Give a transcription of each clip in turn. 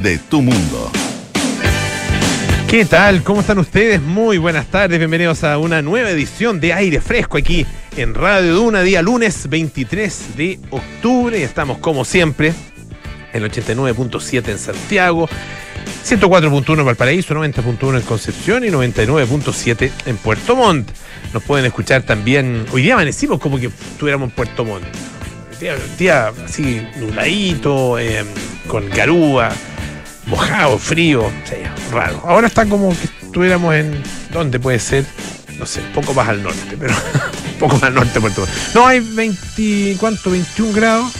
de tu mundo. ¿Qué tal? ¿Cómo están ustedes? Muy buenas tardes, bienvenidos a una nueva edición de Aire Fresco aquí en Radio Duna, día lunes 23 de octubre. Estamos como siempre en 89.7 en Santiago, 104.1 en Valparaíso, 90.1 en Concepción y 99.7 en Puerto Montt. Nos pueden escuchar también, hoy día amanecimos como que estuviéramos en Puerto Montt. Día, día así nubladito, eh, con garúa mojado, frío, o sea, raro. Ahora está como que estuviéramos en. ¿Dónde puede ser? No sé, poco más al norte, pero un poco más al norte de Puerto. No, hay 20, ¿cuánto? 21 grados,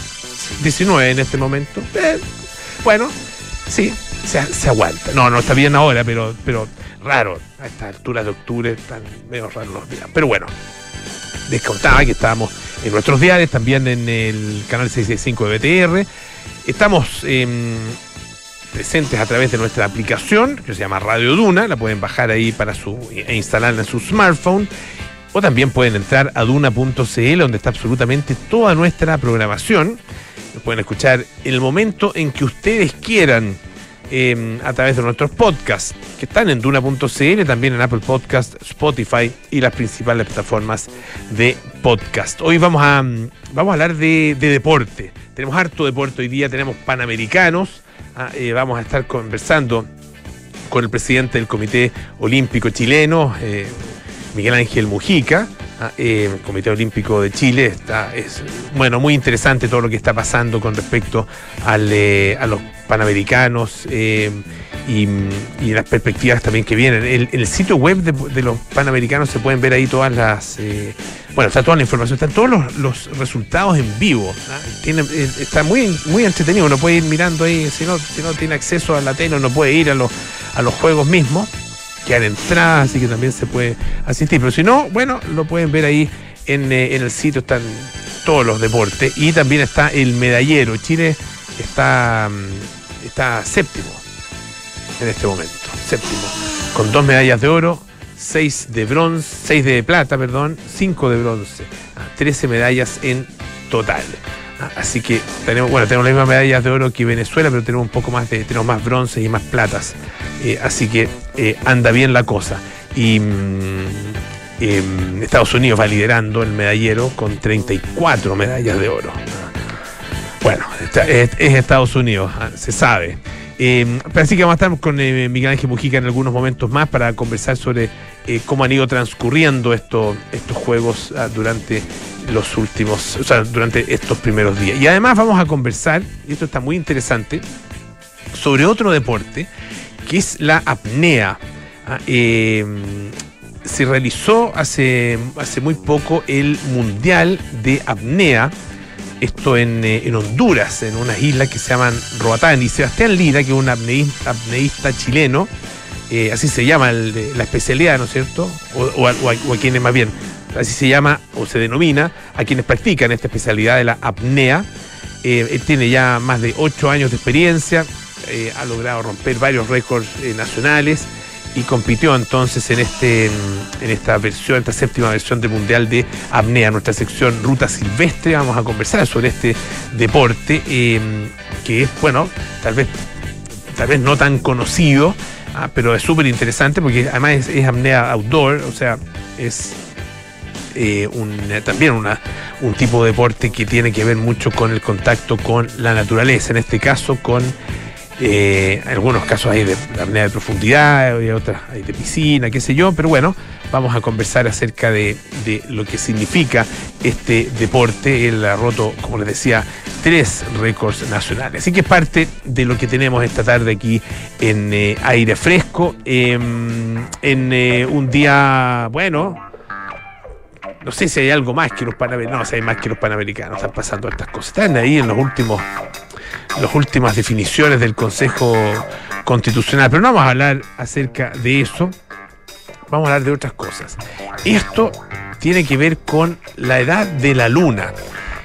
19 en este momento. Eh, bueno, sí, se, se, aguanta. No, no está bien ahora, pero, pero raro. A estas alturas de octubre están medio raros los días. Pero bueno, les contaba que estábamos en nuestros diarios, también en el canal 665 de BTR. Estamos. Eh, presentes a través de nuestra aplicación, que se llama Radio Duna, la pueden bajar ahí para su, e instalarla en su smartphone. O también pueden entrar a duna.cl, donde está absolutamente toda nuestra programación. Pueden escuchar el momento en que ustedes quieran eh, a través de nuestros podcasts, que están en duna.cl, también en Apple Podcast, Spotify y las principales plataformas de podcast. Hoy vamos a, vamos a hablar de, de deporte. Tenemos harto deporte hoy día, tenemos panamericanos. Ah, eh, vamos a estar conversando con el presidente del Comité Olímpico Chileno, eh, Miguel Ángel Mujica. Ah, eh, Comité Olímpico de Chile está, es bueno, muy interesante todo lo que está pasando con respecto al, a los panamericanos y, y, las perspectivas también que vienen. En el, el, sitio web de, los panamericanos se pueden ver ahí todas las. bueno, está toda la información, están todos los, los resultados en vivo. ¿no? Tiene, está muy, muy entretenido, uno puede ir mirando ahí, si no, si no tiene acceso a la tele, uno puede ir a los, a los juegos mismos, que han entradas, así que también se puede asistir. Pero si no, bueno, lo pueden ver ahí en, en el sitio, están todos los deportes. Y también está el medallero. Chile está, está séptimo en este momento, séptimo, con dos medallas de oro, seis de bronce, seis de plata, perdón, cinco de bronce, trece medallas en total. Así que tenemos, bueno, tenemos las mismas medallas de oro que Venezuela, pero tenemos un poco más de, tenemos más bronce y más platas. Eh, así que eh, anda bien la cosa. Y eh, Estados Unidos va liderando el medallero con 34 medallas de oro. Bueno, es, es Estados Unidos, se sabe. Eh, así que vamos a estar con eh, Miguel Ángel Mujica en algunos momentos más para conversar sobre eh, cómo han ido transcurriendo esto, estos juegos uh, durante los últimos, o sea, durante estos primeros días. Y además vamos a conversar, y esto está muy interesante, sobre otro deporte que es la apnea. se realizó hace, hace muy poco el Mundial de Apnea esto en, eh, en, Honduras, en unas islas que se llaman Roatán. Y Sebastián Lira, que es un apneísta, apneísta chileno, eh, así se llama la especialidad, ¿no es cierto? O, o, a, quienes más bien, así se llama o se denomina a quienes practican esta especialidad de la apnea. Eh, él tiene ya más de ocho años de experiencia, ha logrado romper varios récords nacionales y compitió entonces en este en esta versión, esta séptima versión del Mundial de Apnea, nuestra sección Ruta Silvestre. Vamos a conversar sobre este deporte eh, que es, bueno, tal vez, tal vez no tan conocido, ah, pero es súper interesante porque además es, es, apnea outdoor, o sea, es eh, un, también una, un tipo de deporte que tiene que ver mucho con el contacto con la naturaleza, en este caso con eh, algunos casos hay de apnea de profundidad, hay otras hay de piscina, qué sé yo, pero bueno, vamos a conversar acerca de, de, lo que significa este deporte. Él ha roto, como les decía, tres récords nacionales. Así que es parte de lo que tenemos esta tarde aquí en eh, aire fresco, eh, en eh, un día, bueno, no sé si hay algo más que los panamericanos, no, si hay más que los panamericanos, están pasando estas cosas. Están ahí en los últimos las últimas definiciones del Consejo Constitucional. Pero no vamos a hablar acerca de eso, vamos a hablar de otras cosas. Esto tiene que ver con la edad de la luna.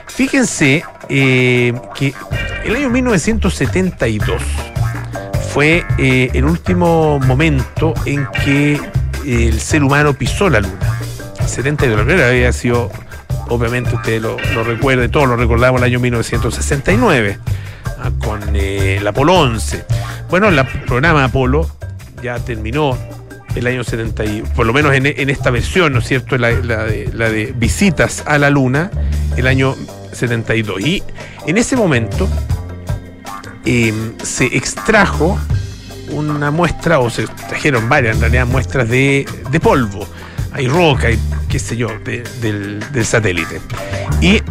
Fíjense eh, que el año 1972 fue eh, el último momento en que el ser humano pisó la luna. 72, primero había sido, obviamente usted lo, lo todos lo recordamos el año 1969 con eh, el Apolo 11. Bueno, el programa Apolo ya terminó el año 70, y, por lo menos en, esta versión, ¿no es cierto? La, de, visitas a la Luna, el año 72. Y en ese momento em, se extrajo una muestra, o se trajeron varias en realidad muestras de, polvo. Hay roca, y qué sé yo, del, del satélite. Y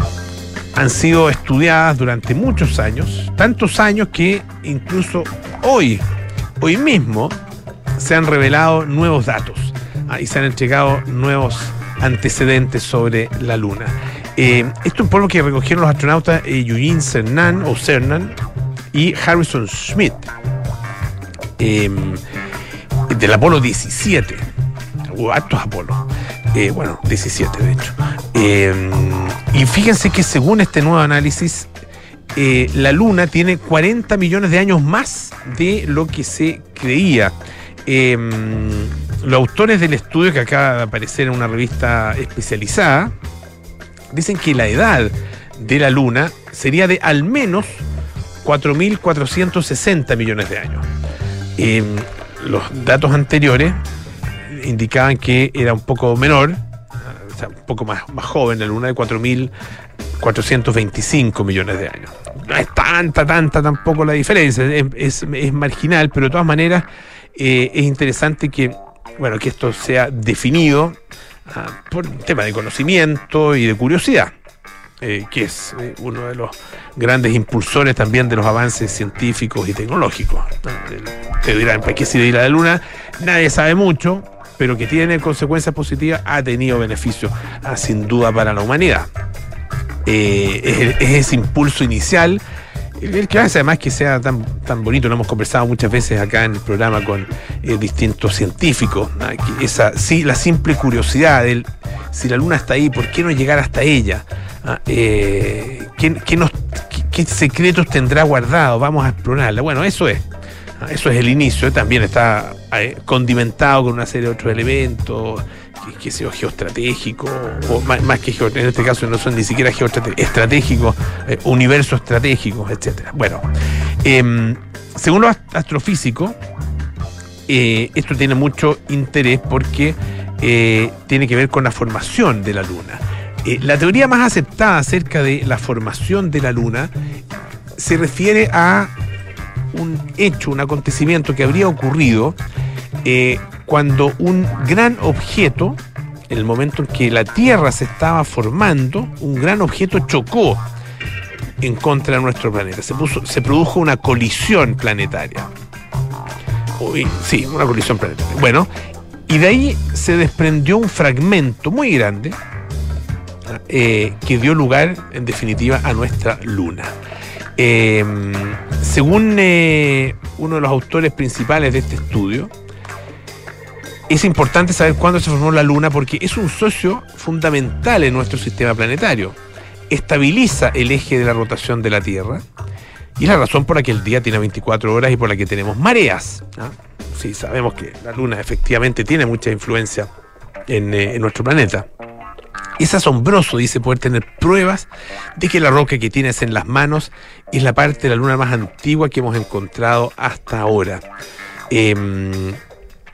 han sido estudiadas durante muchos años, tantos años que incluso hoy, hoy mismo, se han revelado nuevos datos ah, y se han entregado nuevos antecedentes sobre la Luna. Eh, esto es un polvo que recogieron los astronautas eh, Eugene Cernan o Cernan y Harrison Schmidt em, del Apolo 17. Hubo actos Apolo. Eh, bueno, 17 de hecho. Em, y fíjense que según este nuevo análisis, eh, la Luna tiene 40 millones de años más de lo que se creía. Em, los autores del estudio que acaba de aparecer en una revista especializada dicen que la edad de la Luna sería de al menos 4.460 millones de años. Em, los datos anteriores indicaban que era un poco menor, o sea, un poco más, más joven, la Luna de 4.425 millones de años. No es tanta, tanta tampoco la diferencia, es, marginal, pero de todas maneras eh, es interesante que, bueno, que esto sea definido ah, por un tema de conocimiento y de curiosidad. Eh, que es eh, uno de los grandes impulsores también de los avances científicos y tecnológicos. Te dirán, ¿para qué sirve ir a la Luna? Nadie sabe mucho, pero que tiene consecuencias positivas, ha tenido beneficios, ah, sin duda, para la humanidad. Eh, es, ese impulso inicial el que hace además que sea tan, tan bonito, lo hemos conversado muchas veces acá en el programa con eh, distintos científicos, esa, sí, la simple curiosidad del si la luna está ahí, ¿por qué no llegar hasta ella? Ah, eh, ¿qué, secretos tendrá guardado? Vamos a explorarla. Bueno, eso es. Ah, eso es el inicio. También está condimentado con una serie de otros elementos que sea geoestratégico, o más, que geoestratégico, en este caso no son ni siquiera geoestratégicos, estratégicos, eh, universos estratégicos, etcétera. Bueno, em, según los astrofísicos, eh, esto tiene mucho interés porque eh, tiene que ver con la formación de la Luna. la teoría más aceptada acerca de la formación de la Luna se refiere a un hecho, un acontecimiento que habría ocurrido cuando un gran objeto, en el momento en que la Tierra se estaba formando, un gran objeto chocó en contra de nuestro planeta. Se, puso, se produjo una colisión planetaria. sí, una colisión planetaria. Bueno, y de ahí se desprendió un fragmento muy grande eh, que dio lugar, en definitiva, a nuestra luna. Em, según eh, uno de los autores principales de este estudio, es importante saber cuándo se formó la Luna porque es un socio fundamental en nuestro sistema planetario. Estabiliza el eje de la rotación de la Tierra y es la razón por la que el día tiene 24 horas y por la que tenemos mareas. Sí, sabemos que la Luna efectivamente tiene mucha influencia en, eh, en nuestro planeta. Es asombroso, dice, poder tener pruebas de que la roca que tienes en las manos es la parte de la Luna más antigua que hemos encontrado hasta ahora. Eh,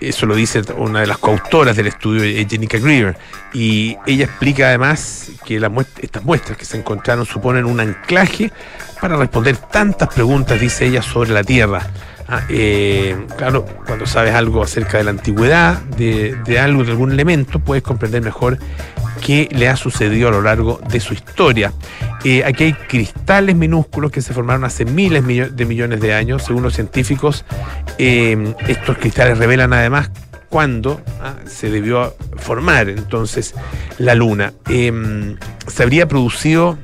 eso lo dice una de las coautoras del estudio, Jenica Greer, y ella explica además que estas muestras que se encontraron suponen un anclaje para responder tantas preguntas, dice ella, sobre la Tierra. Ah, eh, claro, cuando sabes algo acerca de la antigüedad de, algo, de algún elemento, puedes comprender mejor qué le ha sucedido a lo largo de su historia. Eh, aquí hay cristales minúsculos que se formaron hace miles de millones de años, según los científicos. Eh, estos cristales revelan además cuándo ah, se debió formar entonces la Luna. Em, se habría producido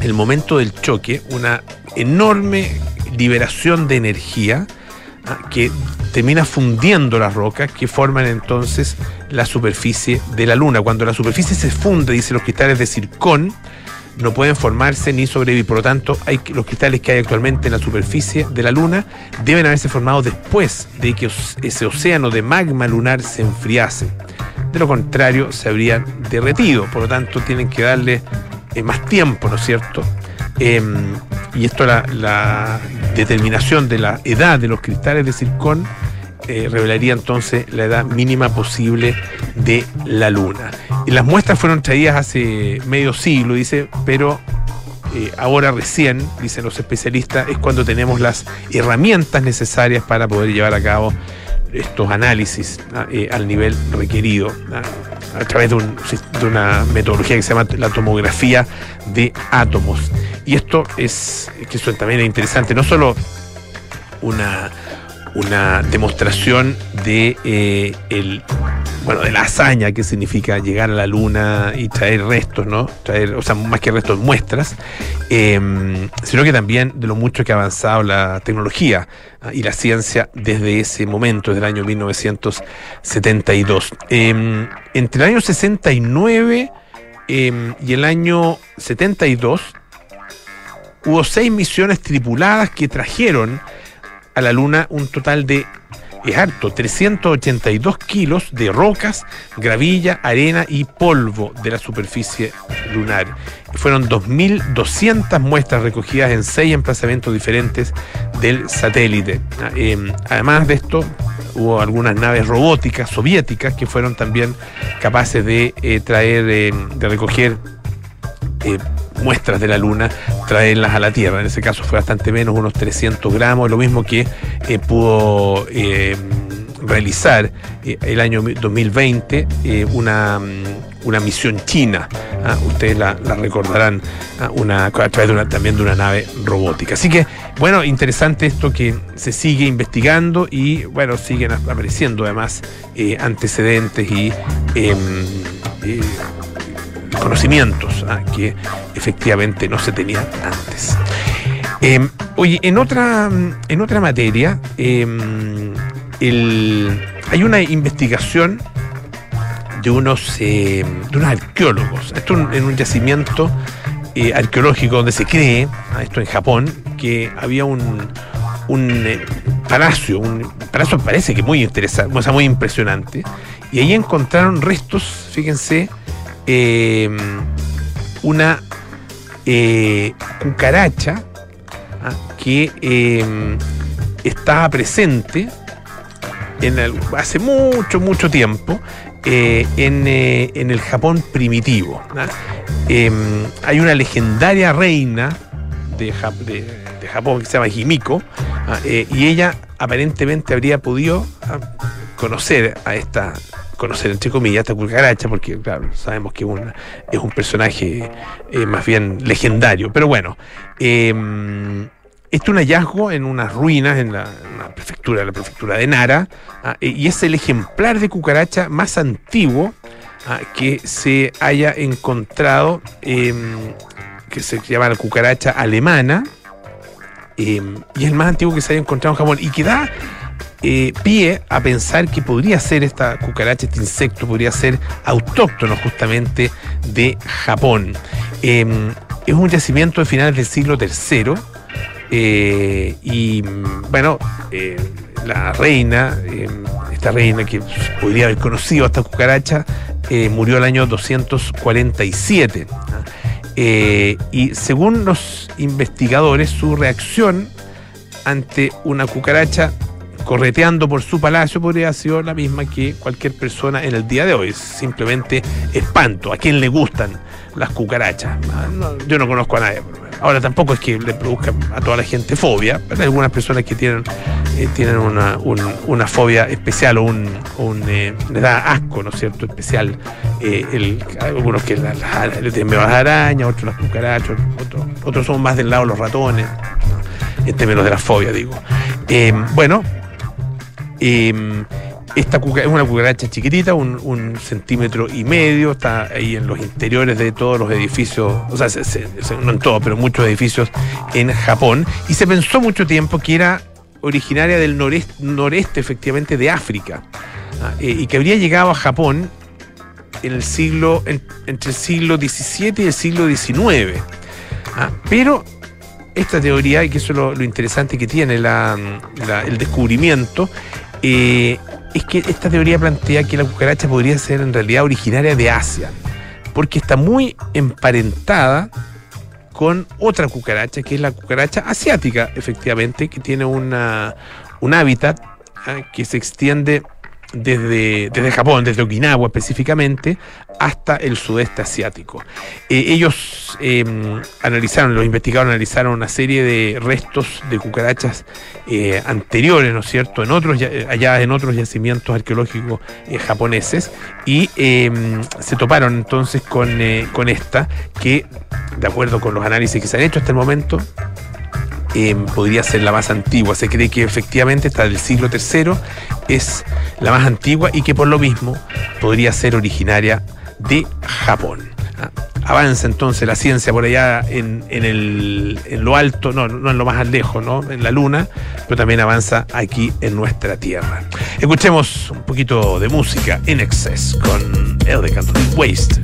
el momento del choque una enorme liberación de energía ah, que termina fundiendo las rocas que forman entonces la superficie de la Luna. Cuando la superficie se funde, dice los cristales de circón, no pueden formarse ni sobrevivir. Por lo tanto, hay, los cristales que hay actualmente en la superficie de la Luna deben haberse formado después de que ese océano de magma lunar se enfriase. De lo contrario, se habrían derretido. Por lo tanto, tienen que darle eh, más tiempo, ¿no es cierto? Em, y esto la, determinación de la edad de los cristales de circón eh, revelaría entonces la edad mínima posible de la Luna. Las muestras fueron traídas hace medio siglo, dice, pero eh, ahora recién, dicen los especialistas, es cuando tenemos las herramientas necesarias para poder llevar a cabo estos análisis ¿ah? eh, al nivel requerido ¿ah? A través de, un, de, una metodología que se llama la tomografía de átomos. Y esto es, que eso también es interesante, no solo una una demostración de eh, el bueno de la hazaña que significa llegar a la luna y traer restos, ¿no? Traer, o sea, más que restos, muestras, eh, sino que también de lo mucho que ha avanzado la tecnología y la ciencia desde ese momento, desde el año 1972. Eh, entre el año 69 em, y el año 72 hubo seis misiones tripuladas que trajeron a la Luna un total de, es harto, 382 kilos de rocas, gravilla, arena y polvo de la superficie lunar. Fueron 2.200 muestras recogidas en seis emplazamientos diferentes del satélite. Eh, además de esto, hubo algunas naves robóticas soviéticas que fueron también capaces de eh, traer, eh, de recoger muestras de la Luna, traerlas a la Tierra. En ese caso fue bastante menos, unos 300 gramos, lo mismo que eh, pudo eh, realizar eh, el año 2020 una, mm, una misión china. ¿ah? Ustedes la, recordarán ¿ah? una, a través de una, también de una nave robótica. Así que, bueno, interesante esto que se sigue investigando y, bueno, siguen apareciendo además antecedentes y em, conocimientos ¿ah? que efectivamente no se tenían antes. Em, oye, en otra, en otra materia, em, hay una investigación de unos, em, de unos arqueólogos, esto en un yacimiento eh, arqueológico donde se cree, ¿ah? esto en Japón, que había un, un eh, palacio, un palacio parece que muy interesante, o muy impresionante, y ahí encontraron restos, fíjense, eh, una eh, cucaracha ¿ah? que eh, estaba presente en hace mucho, mucho tiempo en, el Japón primitivo. ¿ah? hay una legendaria reina de, Japón que se llama Himiko ¿ah? y ella aparentemente habría podido conocer a esta conocer entre comillas esta cucaracha, porque claro, sabemos que es un personaje eh, más bien legendario. Pero bueno, eh, este es un hallazgo en unas ruinas en la, prefectura, la prefectura de Nara, ah, eh, y es el ejemplar de cucaracha más antiguo ah, que se haya encontrado, em, que se llama la cucaracha alemana, em, y es el más antiguo que se haya encontrado en Japón, y que da eh, pie a pensar que podría ser esta cucaracha, este insecto, podría ser autóctono justamente de Japón. Em, es un yacimiento de finales del siglo III eh, y bueno, eh, la reina, em, esta reina que podría haber conocido a esta cucaracha, murió el año 247. y según los investigadores, su reacción ante una cucaracha correteando por su palacio podría haber sido la misma que cualquier persona en el día de hoy. Simplemente espanto. ¿A quién le gustan las cucarachas? Ah, yo no conozco a nadie. Ahora tampoco es que le produzca a toda la gente fobia, pero hay algunas personas que tienen, eh, tienen una, una, fobia especial o un, un eh, da asco, ¿no es cierto? Especial. Eh, el, algunos que les tienen miedo a las arañas, otros las cucarachas, otros, otros son más del lado los ratones, en términos de la fobia, digo. bueno, Em, esta es una cucaracha chiquitita, un, centímetro y medio, está ahí en los interiores de todos los edificios, o sea, no en todos, pero muchos edificios en Japón. Y se pensó mucho tiempo que era originaria del noreste, noreste efectivamente, de África, ¿ah? eh, y que habría llegado a Japón en el siglo, entre el siglo XVII y el siglo XIX. ¿ah? Pero esta teoría, y que eso es lo, interesante que tiene el descubrimiento, eh, es que esta teoría plantea que la cucaracha podría ser en realidad originaria de Asia, porque está muy emparentada con otra cucaracha, que es la cucaracha asiática, efectivamente, que tiene una, un hábitat ah, que se extiende desde, desde Japón, desde Okinawa específicamente, hasta el sudeste asiático. Eh, ellos em, analizaron, los investigadores analizaron una serie de restos de cucarachas eh, anteriores, ¿no es cierto?, en otros, allá en otros yacimientos arqueológicos eh, japoneses, y em, se toparon entonces con, con esta, que, de acuerdo con los análisis que se han hecho hasta el momento, Em, podría ser la más antigua. Se cree que efectivamente está del siglo III, es la más antigua y que por lo mismo podría ser originaria de Japón. Ah, avanza entonces la ciencia por allá en, el, en lo alto, no, no en lo más lejos, ¿no? en la luna, pero también avanza aquí en nuestra Tierra. Escuchemos un poquito de música en excess con El Waste.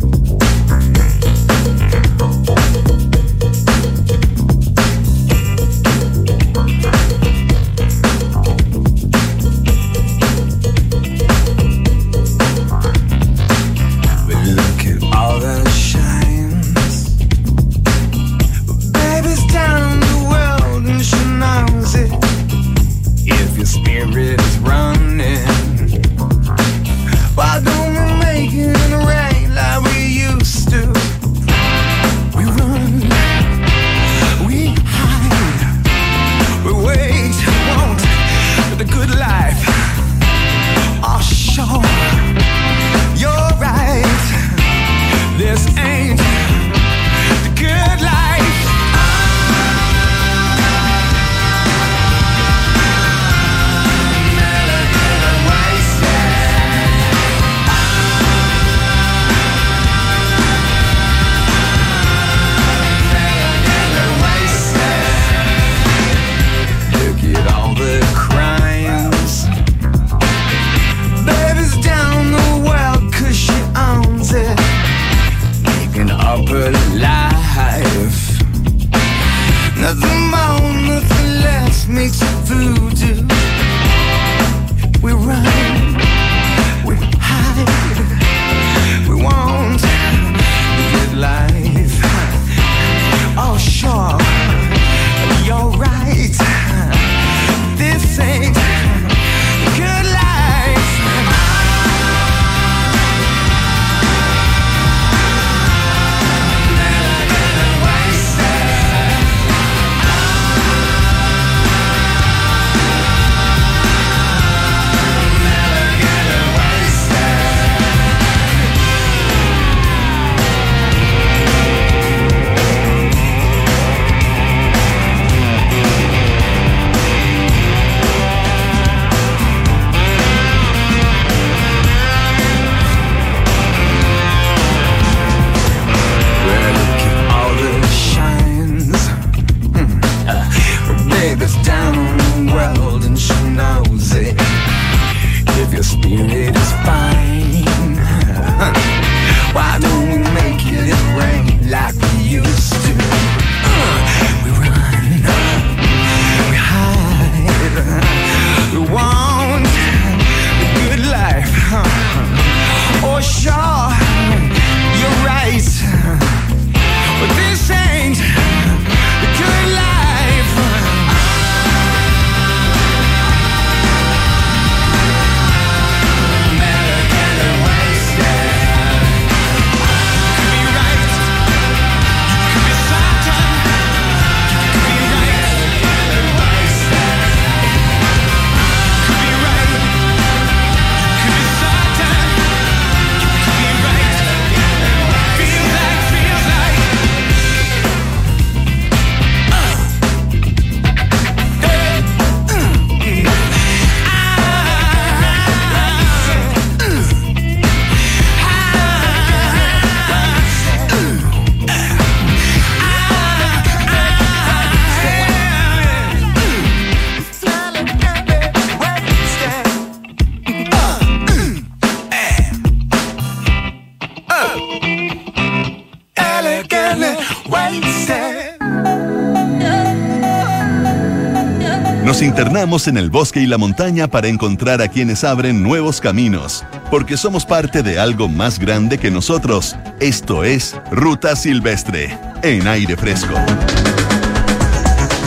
Internamos en el bosque y la montaña para encontrar a quienes abren nuevos caminos, porque somos parte de algo más grande que nosotros. Esto es Ruta Silvestre. en aire fresco.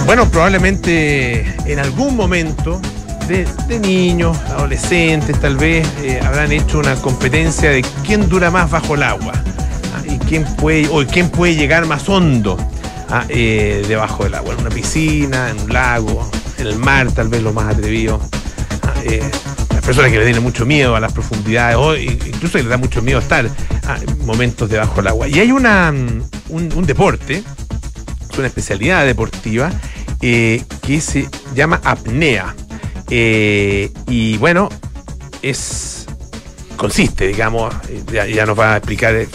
Bueno, probablemente en algún momento de, niños, adolescentes, tal vez eh, habrán hecho una competencia de quién dura más bajo el agua ah, y quién puede o quién puede llegar más hondo ah, eh, debajo del agua, en una piscina, en un lago, en el mar, tal vez lo más atrevido. Ah, eh, las personas que le tienen mucho miedo a las profundidades, o incluso que les da mucho miedo estar a momentos debajo del agua. Y hay una, mm, un, deporte, una especialidad deportiva, que se llama apnea. Eh, y bueno, es consiste, digamos, ya, nos va a explicar eh,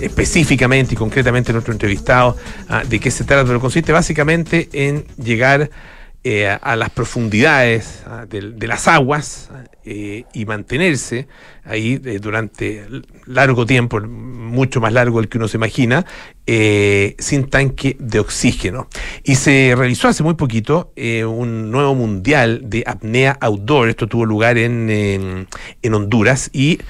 específicamente y concretamente nuestro entrevistado ah, de qué se trata, pero consiste básicamente en llegar eh, a las profundidades de, las aguas eh, y mantenerse ahí eh, durante largo tiempo, mucho más largo del que uno se imagina, sin tanque de oxígeno. Y se realizó hace muy poquito un nuevo mundial de apnea outdoor. Esto tuvo lugar en, en Honduras y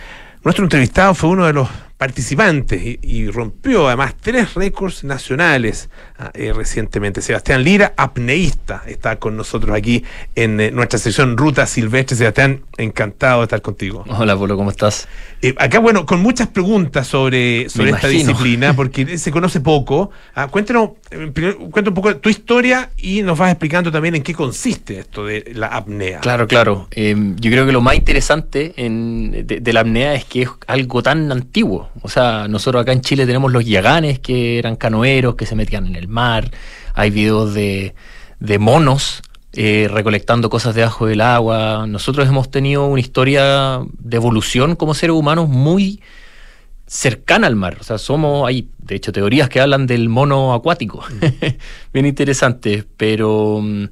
nuestro entrevistado fue uno de los participantes y, rompió además tres récords nacionales ah, eh, recientemente. Sebastián Lira, apneísta, está con nosotros aquí en eh, nuestra sección Ruta Silvestre. Sebastián, encantado de estar contigo. Hola, Polo, ¿cómo estás? Eh, acá, bueno, con muchas preguntas sobre, sobre esta disciplina, porque se conoce poco. Ah, cuéntanos, cuenta un poco tu historia y nos vas explicando también en qué consiste esto de la apnea. Claro, claro. yo creo que lo más interesante de la apnea es que es algo tan antiguo. O sea, nosotros acá en Chile tenemos los yaganes, que eran canoeros, que se metían en el mar. Hay videos de, monos eh, recolectando cosas debajo del agua. Nosotros hemos tenido una historia de evolución como seres humanos muy cercana al mar. O sea, somos, hay de hecho teorías que hablan del mono acuático. Mm. Bien interesante, pero mm,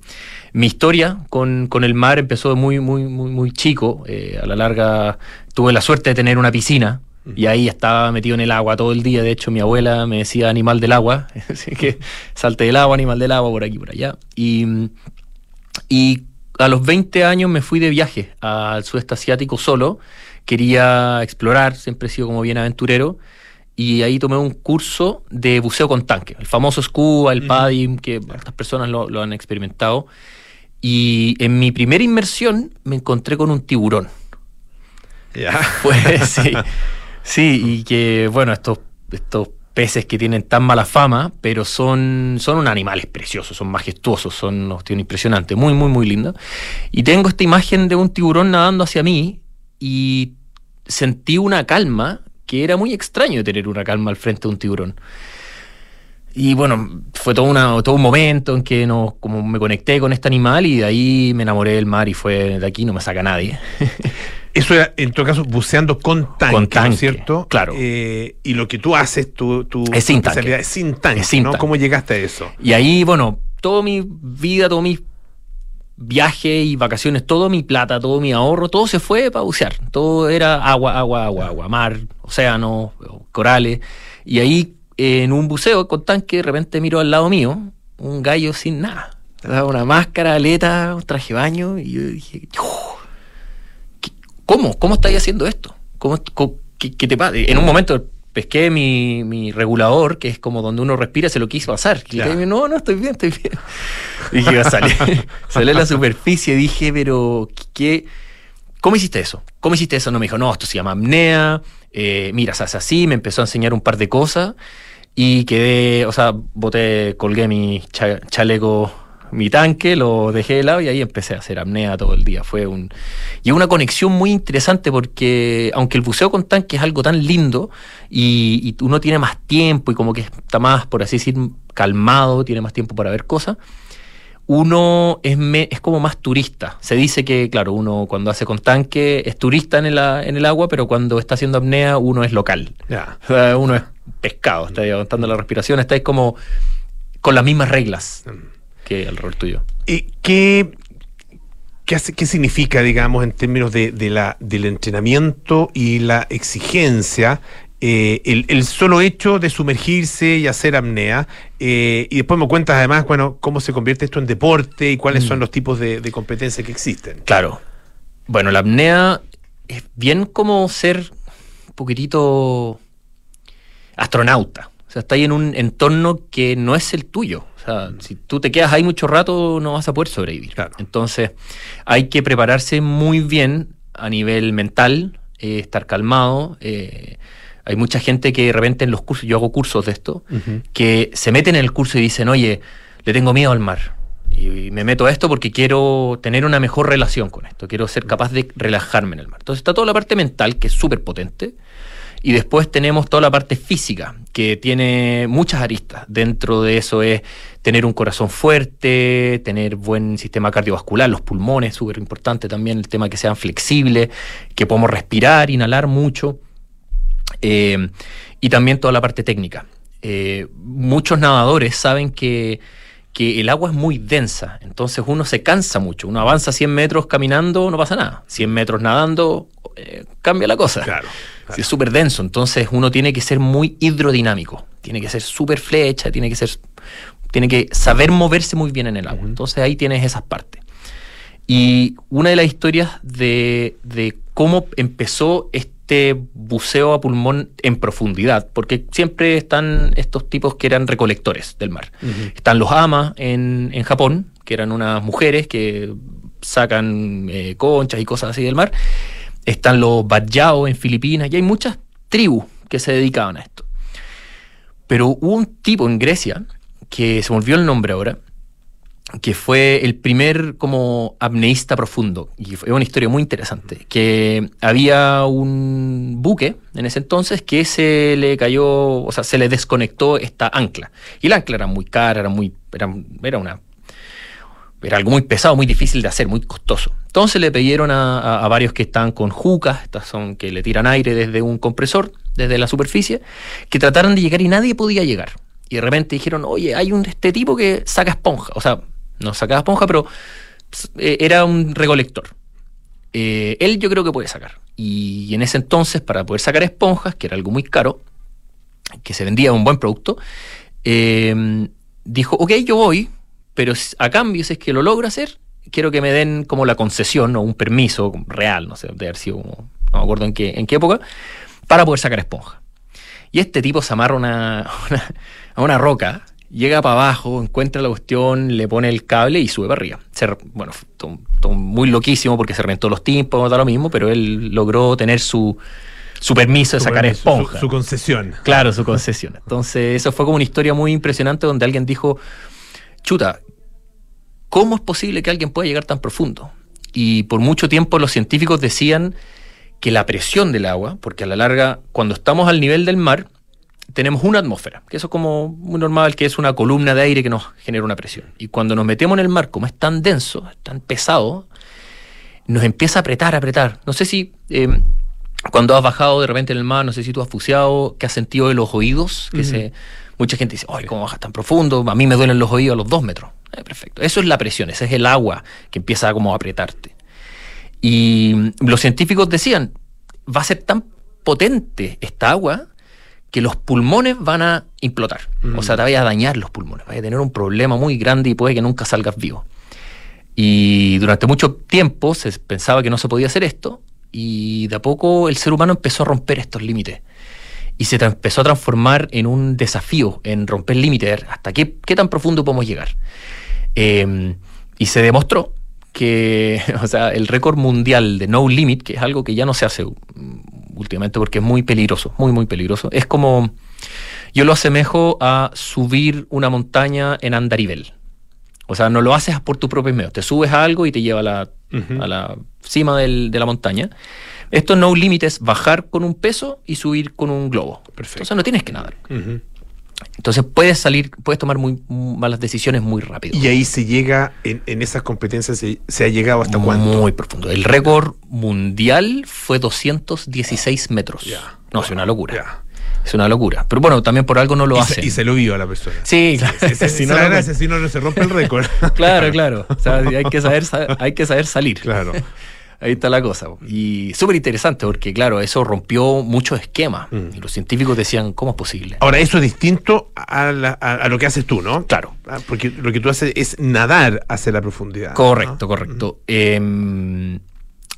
mi historia con, el mar empezó muy, muy, muy, muy chico. Eh, a la larga tuve la suerte de tener una piscina y ahí estaba metido en el agua todo el día. De hecho, mi abuela me decía animal del agua. Así que salte del agua, animal del agua, por aquí, por allá. Y, y a los 20 años me fui de viaje al sudeste asiático solo. Quería explorar, siempre he sido como bien aventurero. Y ahí tomé un curso de buceo con tanque, el famoso scuba, el padding, que estas personas lo, lo han experimentado. Y en mi primera inmersión me encontré con un tiburón. Ya. Pues sí. Sí, y que, bueno, estos, estos peces que tienen tan mala fama, pero son, son unos animales preciosos, son majestuosos, son una cuestión impresionante, muy, muy, muy linda. Y tengo esta imagen de un tiburón nadando hacia mí y sentí una calma que era muy extraño tener una calma al frente de un tiburón. Y bueno, fue todo, una, todo un momento en que no, como me conecté con este animal y de ahí me enamoré del mar y fue de aquí no me saca nadie. Eso era, en todo caso, buceando con tanque, ¿cierto? Claro. Eh, y lo que tú haces, tu, tu es sin tanque. Es sin tanque, ¿no? ¿Cómo llegaste a eso? Y ahí, bueno, toda mi vida, todo mi viaje y vacaciones, todo mi plata, todo mi ahorro, todo se fue para bucear. Todo era agua, agua, agua, agua, mar, océano, corales. Y ahí, en un buceo con tanque, de repente miro al lado mío un gallo sin nada. Una máscara, aleta, un traje de baño, y yo dije, ¿cómo? ¿Cómo estáis haciendo esto? ¿Cómo, qué, te pasa? En un momento pesqué mi, regulador, que es como donde uno respira, se lo quiso pasar. Y dije, no, no, estoy bien, estoy bien. Y dije, salir, salí a la superficie, dije, pero, ¿qué? ¿Cómo hiciste eso? ¿Cómo hiciste eso? No me dijo, no, esto se llama apnea, eh, mira, se hace así, me empezó a enseñar un par de cosas y quedé, o sea, boté, colgué mi chaleco mi tanque, lo dejé de lado y ahí empecé a hacer apnea todo el día. Fue un. Y una conexión muy interesante porque, aunque el buceo con tanque es algo tan lindo y, uno tiene más tiempo y como que está más, por así decir, calmado, tiene más tiempo para ver cosas, uno es, es como más turista. Se dice que, claro, uno cuando hace con tanque es turista en el, en el agua, pero cuando está haciendo apnea uno es local. uno es pescado, está aguantando la respiración, está como con las mismas reglas. Mm que el rol tuyo. ¿Y qué, qué, qué significa, digamos, en términos de, la, del entrenamiento y la exigencia eh, el, solo hecho de sumergirse y hacer apnea. Eh, y después me cuentas además, bueno, cómo se convierte esto en deporte y cuáles son mm. los tipos de, de competencias que existen. Claro. Bueno, la apnea es bien como ser un poquitito astronauta. sea, estás ahí en un entorno que no es el tuyo. O sea, si tú te quedas ahí mucho rato, no vas a poder sobrevivir. Entonces, hay que prepararse muy bien a nivel mental, eh, estar calmado. Eh, hay mucha gente que de repente en los cursos, yo hago cursos de esto, que se meten en el curso y dicen, oye, le tengo miedo al mar. Y, me meto a esto porque quiero tener una mejor relación con esto, quiero ser capaz de relajarme en el mar. Entonces está toda la parte mental, que es súper potente, y después tenemos toda la parte física, que tiene muchas aristas. Dentro de eso es tener un corazón fuerte, tener buen sistema cardiovascular, los pulmones, súper importante también, el tema que sean flexibles, que podamos respirar, inhalar mucho. Eh, y también toda la parte técnica. Eh, muchos nadadores saben que, el agua es muy densa, entonces uno se cansa mucho. Uno avanza 100 metros caminando, no pasa nada. 100 metros nadando, eh, cambia la cosa. Claro. Es súper denso, entonces uno tiene que ser muy hidrodinámico. Tiene que ser súper flecha, tiene que ser. Tiene que saber moverse muy bien en el agua. Entonces ahí tienes esas partes. Y una de las historias de, de cómo empezó este este buceo a pulmón en profundidad, porque siempre están estos tipos que eran recolectores del mar. Están los amas en, en, Japón, que eran unas mujeres que sacan eh, conchas y cosas así del mar. Están los Bajau en Filipinas, y hay muchas tribus que se dedicaban a esto. Pero hubo un tipo en Grecia, que se volvió el nombre ahora, que fue el primer como apneísta profundo. Y fue una historia muy interesante. Que había un buque en ese entonces que se le cayó, o sea, se le desconectó esta ancla. Y la ancla era muy cara, era muy. Era, era una. Era algo muy pesado, muy difícil de hacer, muy costoso. Entonces le pidieron a, varios que están con jucas, estas son que le tiran aire desde un compresor, desde la superficie, que trataran de llegar y nadie podía llegar. Y de repente dijeron, oye, hay un este tipo que saca esponja. O sea, no sacaba esponja, pero eh, era un recolector. Eh, él yo creo que puede sacar. Y en ese entonces, para poder sacar esponjas, que era algo muy caro, que se vendía un buen producto, eh, dijo, ok, yo voy, pero a cambio, si es que lo logro hacer, quiero que me den como la concesión o un permiso real, no sé, de haber sido, no me acuerdo en qué, época, para poder sacar esponja. Y este tipo se amarra a una roca llega para abajo, encuentra la cuestión, le pone el cable y sube para arriba. bueno, muy loquísimo porque se reventó los tiempos, da lo mismo, pero él logró tener su, su permiso de sacar esponja. Su, concesión. Claro, su concesión. Entonces, eso fue como una historia muy impresionante donde alguien dijo, chuta, ¿cómo es posible que alguien pueda llegar tan profundo? Y por mucho tiempo los científicos decían que la presión del agua, porque a la larga, cuando estamos al nivel del mar, tenemos una atmósfera, que eso es como muy normal, que es una columna de aire que nos genera una presión. Y cuando nos metemos en el mar, como es tan denso, tan pesado, nos empieza a apretar, a apretar. No sé si em, cuando has bajado de repente en el mar, no sé si tú has fuseado, que has sentido de los oídos, que se, mucha gente dice, ay, ¿cómo bajas tan profundo? A mí me duelen los oídos a los dos metros. Eh, perfecto. Eso es la presión, ese es el agua que empieza como a apretarte. Y los científicos decían, va a ser tan potente esta agua que los pulmones van a implotar. O sea, te vaya a dañar los pulmones, vaya a tener un problema muy grande y puede que nunca salgas vivo. Y durante mucho tiempo se pensaba que no se podía hacer esto y de a poco el ser humano empezó a romper estos límites. Y se empezó a transformar en un desafío, en romper límites, hasta qué, qué, tan profundo podemos llegar. Em, y se demostró que, o sea, el récord mundial de no limit, que es algo que ya no se hace últimamente porque es muy peligroso, muy, muy peligroso. Es como, yo lo asemejo a subir una montaña en andarivel. O sea, no lo haces por tu propio medio. Te subes a algo y te lleva a la, a la cima del, de la montaña. Esto no límite es bajar con un peso y subir con un globo. Perfecto. Entonces no tienes que nadar. Entonces puedes salir, puedes tomar muy, malas decisiones muy rápido. Y ahí se llega, en, esas competencias se, ha llegado hasta cuánto? Muy profundo. El récord mundial fue 216 metros. No, es una locura. Es una locura. Pero bueno, también por algo no lo hace. y se lo vio a la persona. Sí, claro. si, no, si no, no se rompe el récord. claro, claro. O sea, hay que saber, hay que saber salir. Claro. Ahí está la cosa. Y súper interesante porque, claro, eso rompió muchos esquemas. Mm. Y los científicos decían, ¿cómo es posible? Ahora, eso es distinto a, lo que haces tú, ¿no? Claro. Ah, porque lo que tú haces es nadar hacia la profundidad. Correcto, correcto. Em,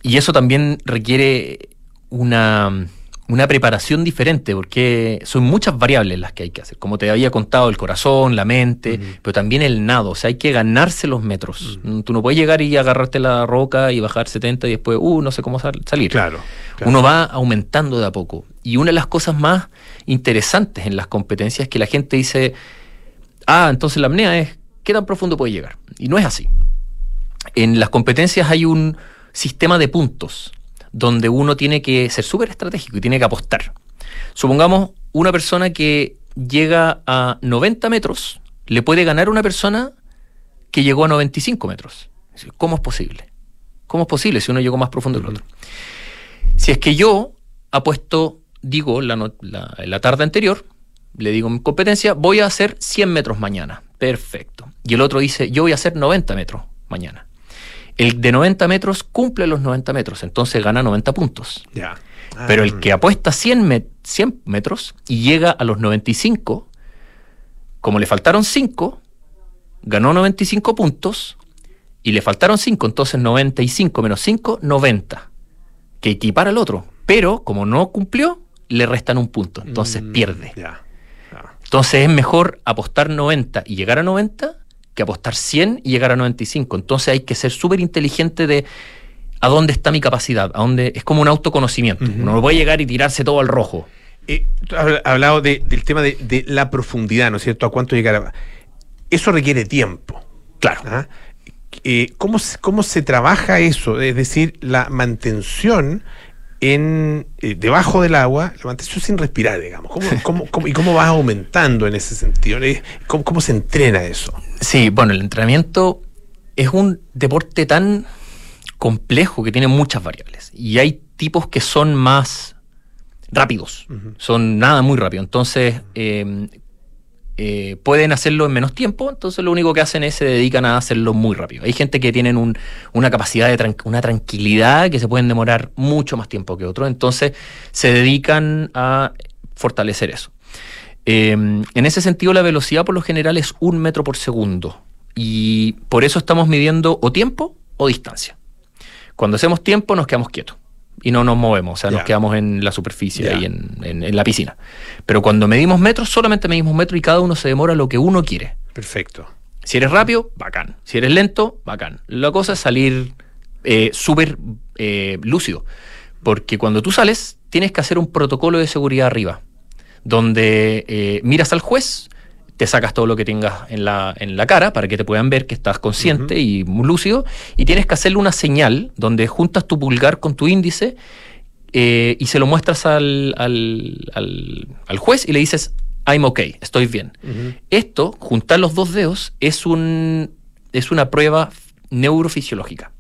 y eso también requiere una, una preparación diferente, porque son muchas variables las que hay que hacer. Como te había contado, el corazón, la mente, pero también el nado. O sea, hay que ganarse los metros. Tú no puedes llegar y agarrarte la roca y bajar 70 y después, uh, no sé cómo salir. Claro, Uno va aumentando de a poco. Y una de las cosas más interesantes en las competencias es que la gente dice, ah, entonces la apnea es, ¿qué tan profundo puede llegar? Y no es así. En las competencias hay un sistema de puntos donde uno tiene que ser súper estratégico y tiene que apostar. Supongamos una persona que llega a 90 metros, le puede ganar una persona que llegó a 95 metros. ¿Cómo es posible? ¿Cómo es posible si uno llegó más profundo que el otro? Si es que yo apuesto, digo, la, la tarde anterior, le digo en competencia, voy a hacer 100 metros mañana. Perfecto. Y el otro dice, yo voy a hacer 90 metros mañana. El de 90 metros cumple los 90 metros, entonces gana 90 puntos. Pero el que apuesta 100, 100 metros y llega a los 95, como le faltaron 5, ganó 95 puntos y le faltaron 5, entonces 95 menos 5, 90, que equipara al otro. Pero como no cumplió, le restan un punto, entonces Mm, pierde. Entonces es mejor apostar 90 y llegar a 90 que apostar 100 y llegar a 95. Entonces hay que ser súper inteligente de a dónde está mi capacidad, a dónde es como un autoconocimiento. Uno no puede llegar y tirarse todo al rojo. Eh, tú has hablado de- del tema de, de la profundidad, ¿no es cierto? ¿A cuánto llegar? a- Eso requiere tiempo. Claro. ¿ah? Eh, ¿cómo, ¿Cómo se trabaja eso? Es decir, la mantención en eh, debajo del agua, la mantención sin respirar, digamos. ¿Cómo, cómo- cómo- ¿Y cómo vas aumentando en ese sentido? Eh, ¿Cómo, cómo se entrena eso? Sí, bueno, el entrenamiento es un deporte tan complejo que tiene muchas variables. Y hay tipos que son más rápidos, son nada muy rápido. Entonces, eh, eh, pueden hacerlo en menos tiempo, entonces lo único que hacen es se dedican a hacerlo muy rápido. Hay gente que tienen un- una capacidad de una tranquilidad que se pueden demorar mucho más tiempo que otros, entonces se dedican a fortalecer eso. Eh, en ese sentido, la velocidad por lo general es un metro por segundo. Y por eso estamos midiendo o tiempo o distancia. Cuando hacemos tiempo, nos quedamos quietos y no nos movemos, o sea, nos quedamos en la superficie Ya. y en, en- en la piscina. Pero cuando medimos metros, solamente medimos metros y cada uno se demora lo que uno quiere. Perfecto. Si eres rápido, bacán. Si eres lento, bacán. La cosa es salir eh, súper eh, lúcido. Porque cuando tú sales, tienes que hacer un protocolo de seguridad arriba. Donde eh, miras al juez, te sacas todo lo que tengas en la, en la cara para que te puedan ver que estás consciente y muy lúcido. Y tienes que hacerle una señal donde juntas tu pulgar con tu índice eh, y se lo muestras al, al- al- al juez y le dices, I'm okay, estoy bien. Esto, juntar los dos dedos, es, un, es una prueba neurofisiológica.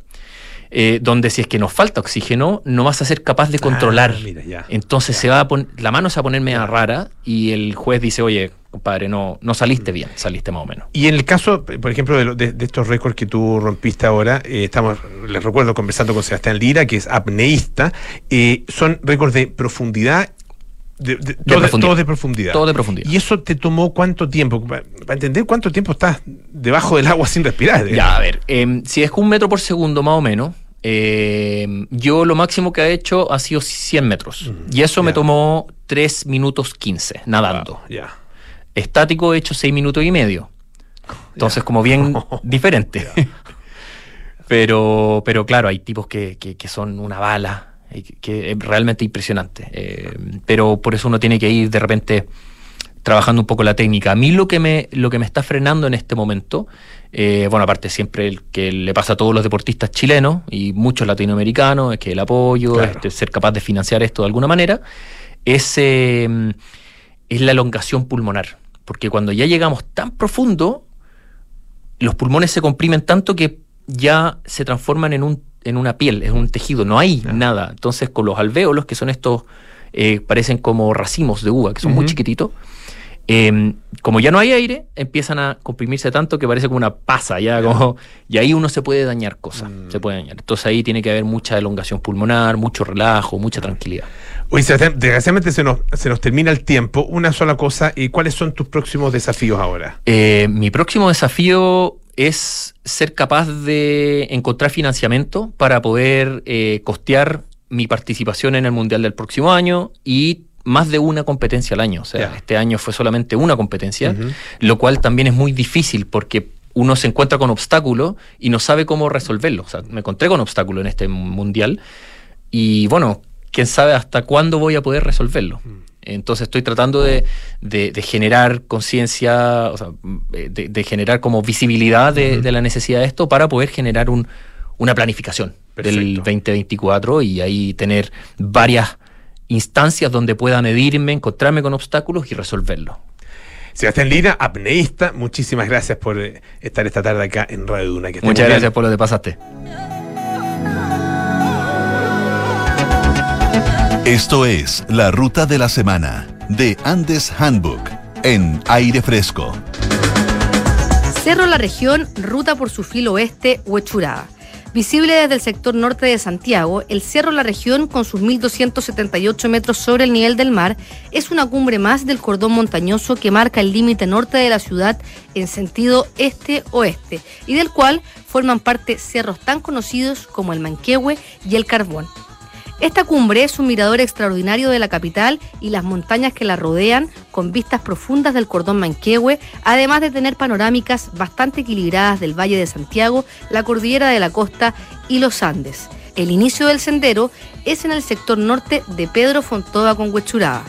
eh, donde si es que nos falta oxígeno, no vas a ser capaz de controlar. Ah, mira, ya. Entonces se va a la mano se va a poner media rara y el juez dice, oye, compadre, no, no saliste bien, saliste más o menos. Y en el caso, por ejemplo, de, de- de estos récords que tú rompiste ahora, eh, estamos, les recuerdo, conversando con Sebastián Lira, que es apneísta, eh, son récords de profundidad, de, de- profundidad. todos de profundidad. Todo de profundidad. ¿Y eso te tomó cuánto tiempo? Para, entender cuánto tiempo estás debajo del agua sin respirar. digamos. Ya, a ver, em, si es un metro por segundo más o menos, em, yo lo máximo que he hecho ha sido 100 metros. y eso me tomó 3 minutos 15 nadando. Wow, ya. Estático he hecho 6 minutos y medio. Entonces, como bien diferente. pero, pero claro, hay tipos que, que- que son una bala, que, que es realmente impresionante. Eh, pero por eso uno tiene que ir de repente trabajando un poco la técnica. A mí lo que me, lo que me está frenando en este momento, eh, bueno, aparte siempre el que le pasa a todos los deportistas chilenos y muchos latinoamericanos, es que el apoyo, Claro. este, ser capaz de financiar esto de alguna manera, es, eh, es la elongación pulmonar. Porque cuando ya llegamos tan profundo, los pulmones se comprimen tanto que ya se transforman en, un, en una piel, en un tejido, no hay nada. Entonces con los alvéolos, que son estos, eh, parecen como racimos de uva, que son muy chiquititos, eh, como ya no hay aire, empiezan a comprimirse tanto que parece como una pasa, ya como, y ahí uno se puede dañar cosas, Mm. se puede dañar. Entonces ahí tiene que haber mucha elongación pulmonar, mucho relajo, mucha tranquilidad. Sebastián, desgraciadamente se nos, se nos termina el tiempo. Una sola cosa, ¿y cuáles son tus próximos desafíos ahora? Eh, mi próximo desafío es ser capaz de encontrar financiamiento para poder eh, costear mi participación en el Mundial del próximo año y más de una competencia al año. O sea, este año fue solamente una competencia, lo cual también es muy difícil porque uno se encuentra con obstáculos y no sabe cómo resolverlo. O sea, me encontré con obstáculos en este mundial y bueno, quién sabe hasta cuándo voy a poder resolverlo. Entonces estoy tratando de, de- de generar conciencia, o sea, de, de generar como visibilidad de, de la necesidad de esto para poder generar un- una planificación del Perfecto. 2024 y ahí tener varias instancias donde pueda medirme, encontrarme con obstáculos y resolverlo. Sebastián Lina, apneísta, muchísimas gracias por eh, estar esta tarde acá en Radio Duna. Que Muchas gracias por lo que pasaste. Esto es La Ruta de la Semana de Andes Handbook en aire fresco. Cerro La Región, ruta por su filo oeste, Huechuraba. Visible desde el sector norte de Santiago, el Cerro La Región, con sus 1.278 metros sobre el nivel del mar, es una cumbre más del cordón montañoso que marca el límite norte de la ciudad en sentido este-oeste y del cual forman parte cerros tan conocidos como el Manquehue y el Carbón. Esta cumbre es un mirador extraordinario de la capital y las montañas que la rodean, con vistas profundas del cordón Manquehue, además de tener panorámicas bastante equilibradas del Valle de Santiago, la Cordillera de la Costa y los Andes. El inicio del sendero es en el sector norte de Pedro Fontova con Huechuraba.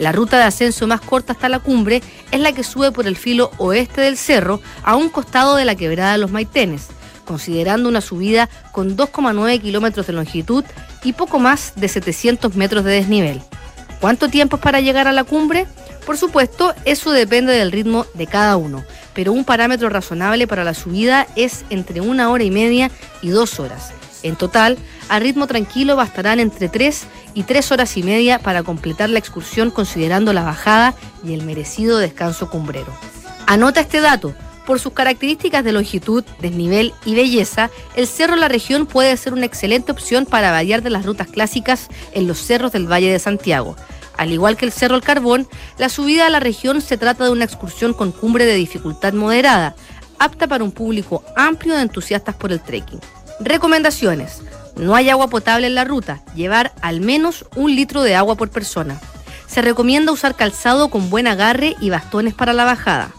La ruta de ascenso más corta hasta la cumbre es la que sube por el filo oeste del cerro a un costado de la quebrada de los Maitenes, considerando una subida con 2,9 kilómetros de longitud y poco más de 700 metros de desnivel. ¿Cuánto tiempo es para llegar a la cumbre? Por supuesto, eso depende del ritmo de cada uno, pero un parámetro razonable para la subida es entre una hora y media y dos horas. En total, a ritmo tranquilo bastarán entre 3 y 3 horas y media para completar la excursión considerando la bajada y el merecido descanso cumbrero. Anota este dato. Por sus características de longitud, desnivel y belleza, el Cerro La Región puede ser una excelente opción para variar de las rutas clásicas en los cerros del Valle de Santiago. Al igual que el Cerro El Carbón, la subida a la región se trata de una excursión con cumbre de dificultad moderada, apta para un público amplio de entusiastas por el trekking. Recomendaciones. No hay agua potable en la ruta. Llevar al menos un litro de agua por persona. Se recomienda usar calzado con buen agarre y bastones para la bajada.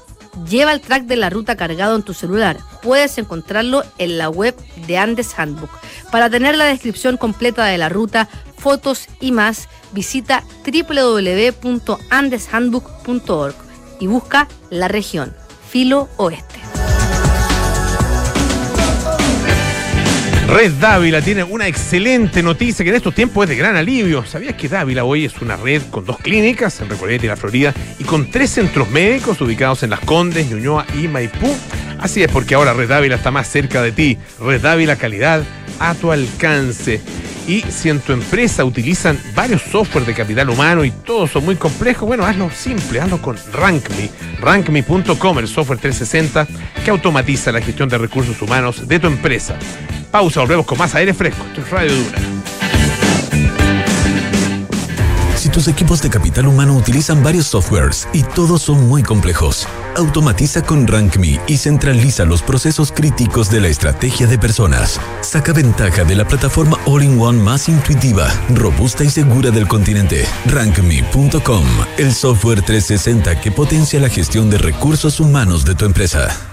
Lleva el track de la ruta cargado en tu celular. Puedes encontrarlo en la web de Andes Handbook. Para tener la descripción completa de la ruta, fotos y más, visita www.andeshandbook.org y busca la región, Filo Oeste. Red Dávila tiene una excelente noticia que en estos tiempos es de gran alivio. ¿Sabías que Dávila hoy es una red con dos clínicas en Recoleta y la Florida y con tres centros médicos ubicados en Las Condes, Ñuñoa y Maipú? Así es porque ahora Red Dávila está más cerca de ti. Red Dávila calidad a tu alcance. Y si en tu empresa utilizan varios software de capital humano y todos son muy complejos, bueno, hazlo simple, hazlo con RankMe. RankMe.com, el software 360 que automatiza la gestión de recursos humanos de tu empresa. Pausa, volvemos con más aire fresco. Esto es Radio Dura. Si tus equipos de capital humano utilizan varios softwares y todos son muy complejos, automatiza con RankMe y centraliza los procesos críticos de la estrategia de personas. Saca ventaja de la plataforma All-in-One más intuitiva, robusta y segura del continente. RankMe.com, el software 360 que potencia la gestión de recursos humanos de tu empresa.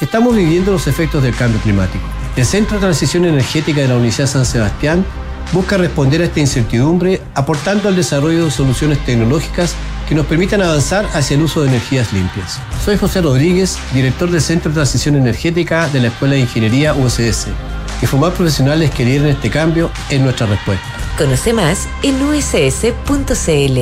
Estamos viviendo los efectos del cambio climático. El Centro de Transición Energética de la Universidad San Sebastián busca responder a esta incertidumbre aportando al desarrollo de soluciones tecnológicas que nos permitan avanzar hacia el uso de energías limpias. Soy José Rodríguez, director del Centro de Transición Energética de la Escuela de Ingeniería USS, y formar profesionales que lideren este cambio es nuestra respuesta. Conoce más en uss.cl.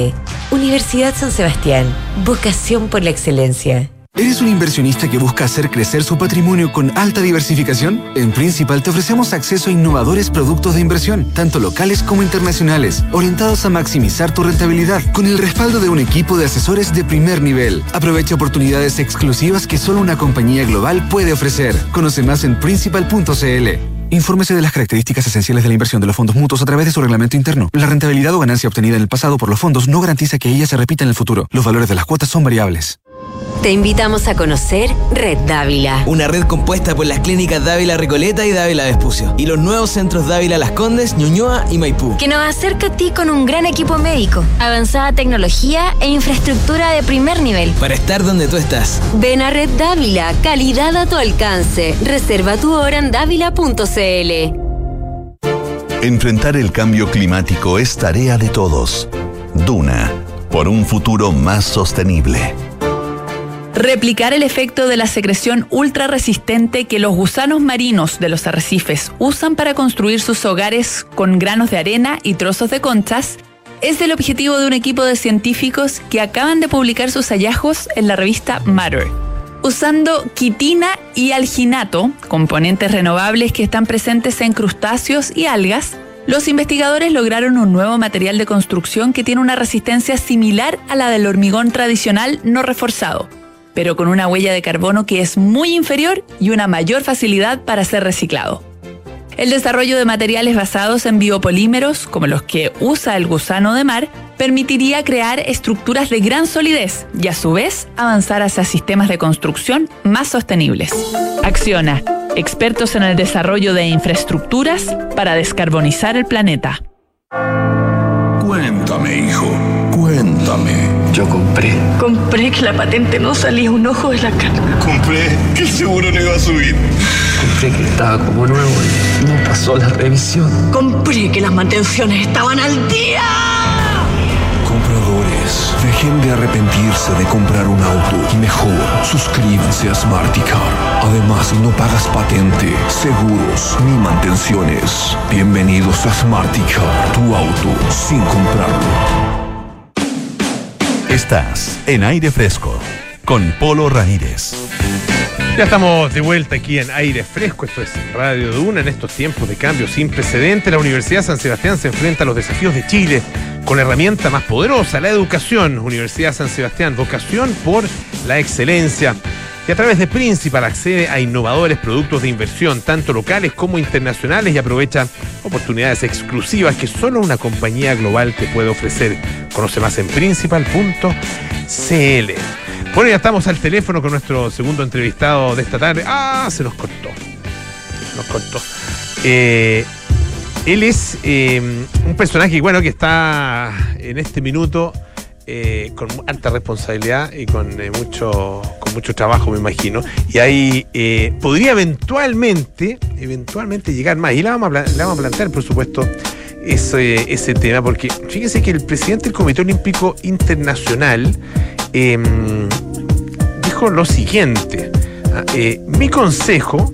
Universidad San Sebastián. Vocación por la excelencia. ¿Eres un inversionista que busca hacer crecer su patrimonio con alta diversificación? En Principal te ofrecemos acceso a innovadores productos de inversión, tanto locales como internacionales, orientados a maximizar tu rentabilidad, con el respaldo de un equipo de asesores de primer nivel. Aprovecha oportunidades exclusivas que solo una compañía global puede ofrecer. Conoce más en principal.cl. Infórmese de las características esenciales de la inversión de los fondos mutuos a través de su reglamento interno. La rentabilidad o ganancia obtenida en el pasado por los fondos no garantiza que ella se repita en el futuro. Los valores de las cuotas son variables. Te invitamos a conocer Red Dávila. Una red compuesta por las clínicas Dávila Recoleta y Dávila Vespucio. Y los nuevos centros Dávila Las Condes, Ñuñoa y Maipú. Que nos acerca a ti con un gran equipo médico, avanzada tecnología e infraestructura de primer nivel. Para estar donde tú estás. Ven a Red Dávila, calidad a tu alcance. Reserva tu hora en dávila.cl. Enfrentar el cambio climático es tarea de todos. Duna, por un futuro más sostenible. Replicar el efecto de la secreción ultra resistente que los gusanos marinos de los arrecifes usan para construir sus hogares con granos de arena y trozos de conchas es el objetivo de un equipo de científicos que acaban de publicar sus hallazgos en la revista Matter. Usando quitina y alginato, componentes renovables que están presentes en crustáceos y algas, los investigadores lograron un nuevo material de construcción que tiene una resistencia similar a la del hormigón tradicional no reforzado pero con una huella de carbono que es muy inferior y una mayor facilidad para ser reciclado. El desarrollo de materiales basados en biopolímeros, como los que usa el gusano de mar, permitiría crear estructuras de gran solidez y a su vez avanzar hacia sistemas de construcción más sostenibles. Acciona, expertos en el desarrollo de infraestructuras para descarbonizar el planeta. Cuéntame, hijo, cuéntame. Yo compré. Compré que la patente no salía un ojo de la cara. Compré que el seguro no iba a subir. Compré que estaba como nuevo y no pasó la revisión. Compré que las mantenciones estaban al día. Compradores, dejen de arrepentirse de comprar un auto. Mejor, suscríbanse a Smarticar. Además, no pagas patente, seguros ni mantenciones. Bienvenidos a Smarticar, tu auto sin comprarlo. Estás en aire fresco con Polo Ramírez. Ya estamos de vuelta aquí en aire fresco. Esto es Radio Duna. En estos tiempos de cambio sin precedente, la Universidad San Sebastián se enfrenta a los desafíos de Chile con la herramienta más poderosa, la educación. Universidad San Sebastián, vocación por la excelencia. Y a través de Principal accede a innovadores productos de inversión, tanto locales como internacionales, y aprovecha oportunidades exclusivas que solo una compañía global te puede ofrecer. Conoce más en principal.cl. Bueno, ya estamos al teléfono con nuestro segundo entrevistado de esta tarde. Ah, se nos cortó. Nos cortó. Eh, él es eh, un personaje, bueno, que está en este minuto eh, con alta responsabilidad y con eh, mucho con mucho trabajo, me imagino. Y ahí eh, podría eventualmente, eventualmente llegar más. Y le vamos a, vamos a plantear, por supuesto, ese, ese tema, porque fíjense que el presidente del Comité Olímpico Internacional em, dijo lo siguiente. Ah, mi consejo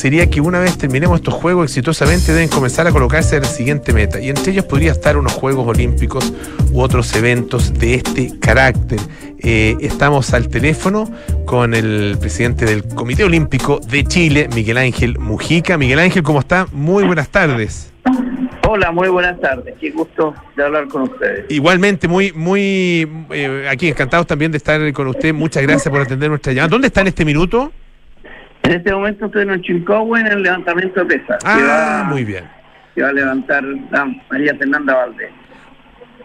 sería que una vez terminemos estos juegos exitosamente deben comenzar a colocarse en la siguiente meta. Y entre ellos podría estar unos Juegos Olímpicos u otros eventos de este carácter. Eh, estamos al teléfono con el presidente del Comité Olímpico de Chile, Miguel Ángel Mujica. Miguel Ángel, ¿cómo está? Muy buenas tardes. Hola, muy buenas tardes. Qué gusto de hablar con ustedes. Igualmente, muy, muy eh, aquí encantados también de estar con usted. Muchas gracias por atender nuestra llamada. ¿Dónde está en este minuto? En este momento estoy en el Chilcahue en el levantamiento de pesas. Ah, muy bien. Que va a levantar María Fernanda Valdés.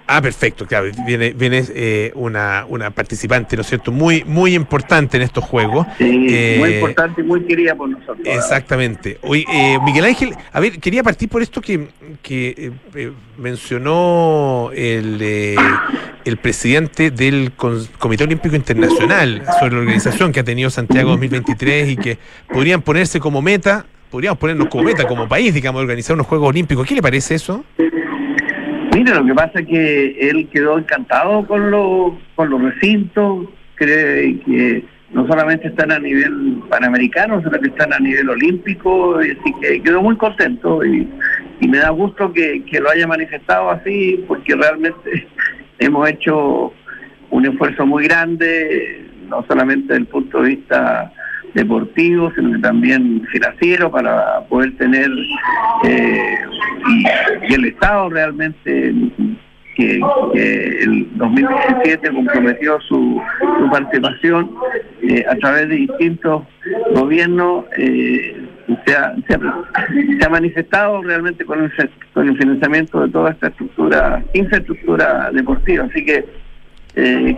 Ah, perfecto, claro. Viene, viene eh, una, una participante, ¿no es cierto? Muy, muy importante en estos juegos. Sí, eh, muy importante y muy querida por nosotros. Exactamente. Hoy, eh, Miguel Ángel, a ver, quería partir por esto que, que mencionó el, el presidente del Comité Olímpico Internacional sobre la organización que ha tenido Santiago 2023 y que podrían ponerse como meta, podríamos ponernos como meta, como país, digamos, organizar unos Juegos Olímpicos. ¿Qué le parece eso? Mira, lo que pasa es que él quedó encantado con, lo, con los recintos, cree que no solamente están a nivel panamericano, sino que están a nivel olímpico, y así que quedó muy contento y, me da gusto que, lo haya manifestado así, porque realmente hemos hecho un esfuerzo muy grande, no solamente desde el punto de vista deportivo, sino que también financiero para poder tener eh, y, el Estado realmente que, el 2017 comprometió su, participación eh, a través de distintos gobiernos eh, se, ha, se, ha, manifestado realmente con el, con el financiamiento de toda esta estructura infraestructura deportiva. Así que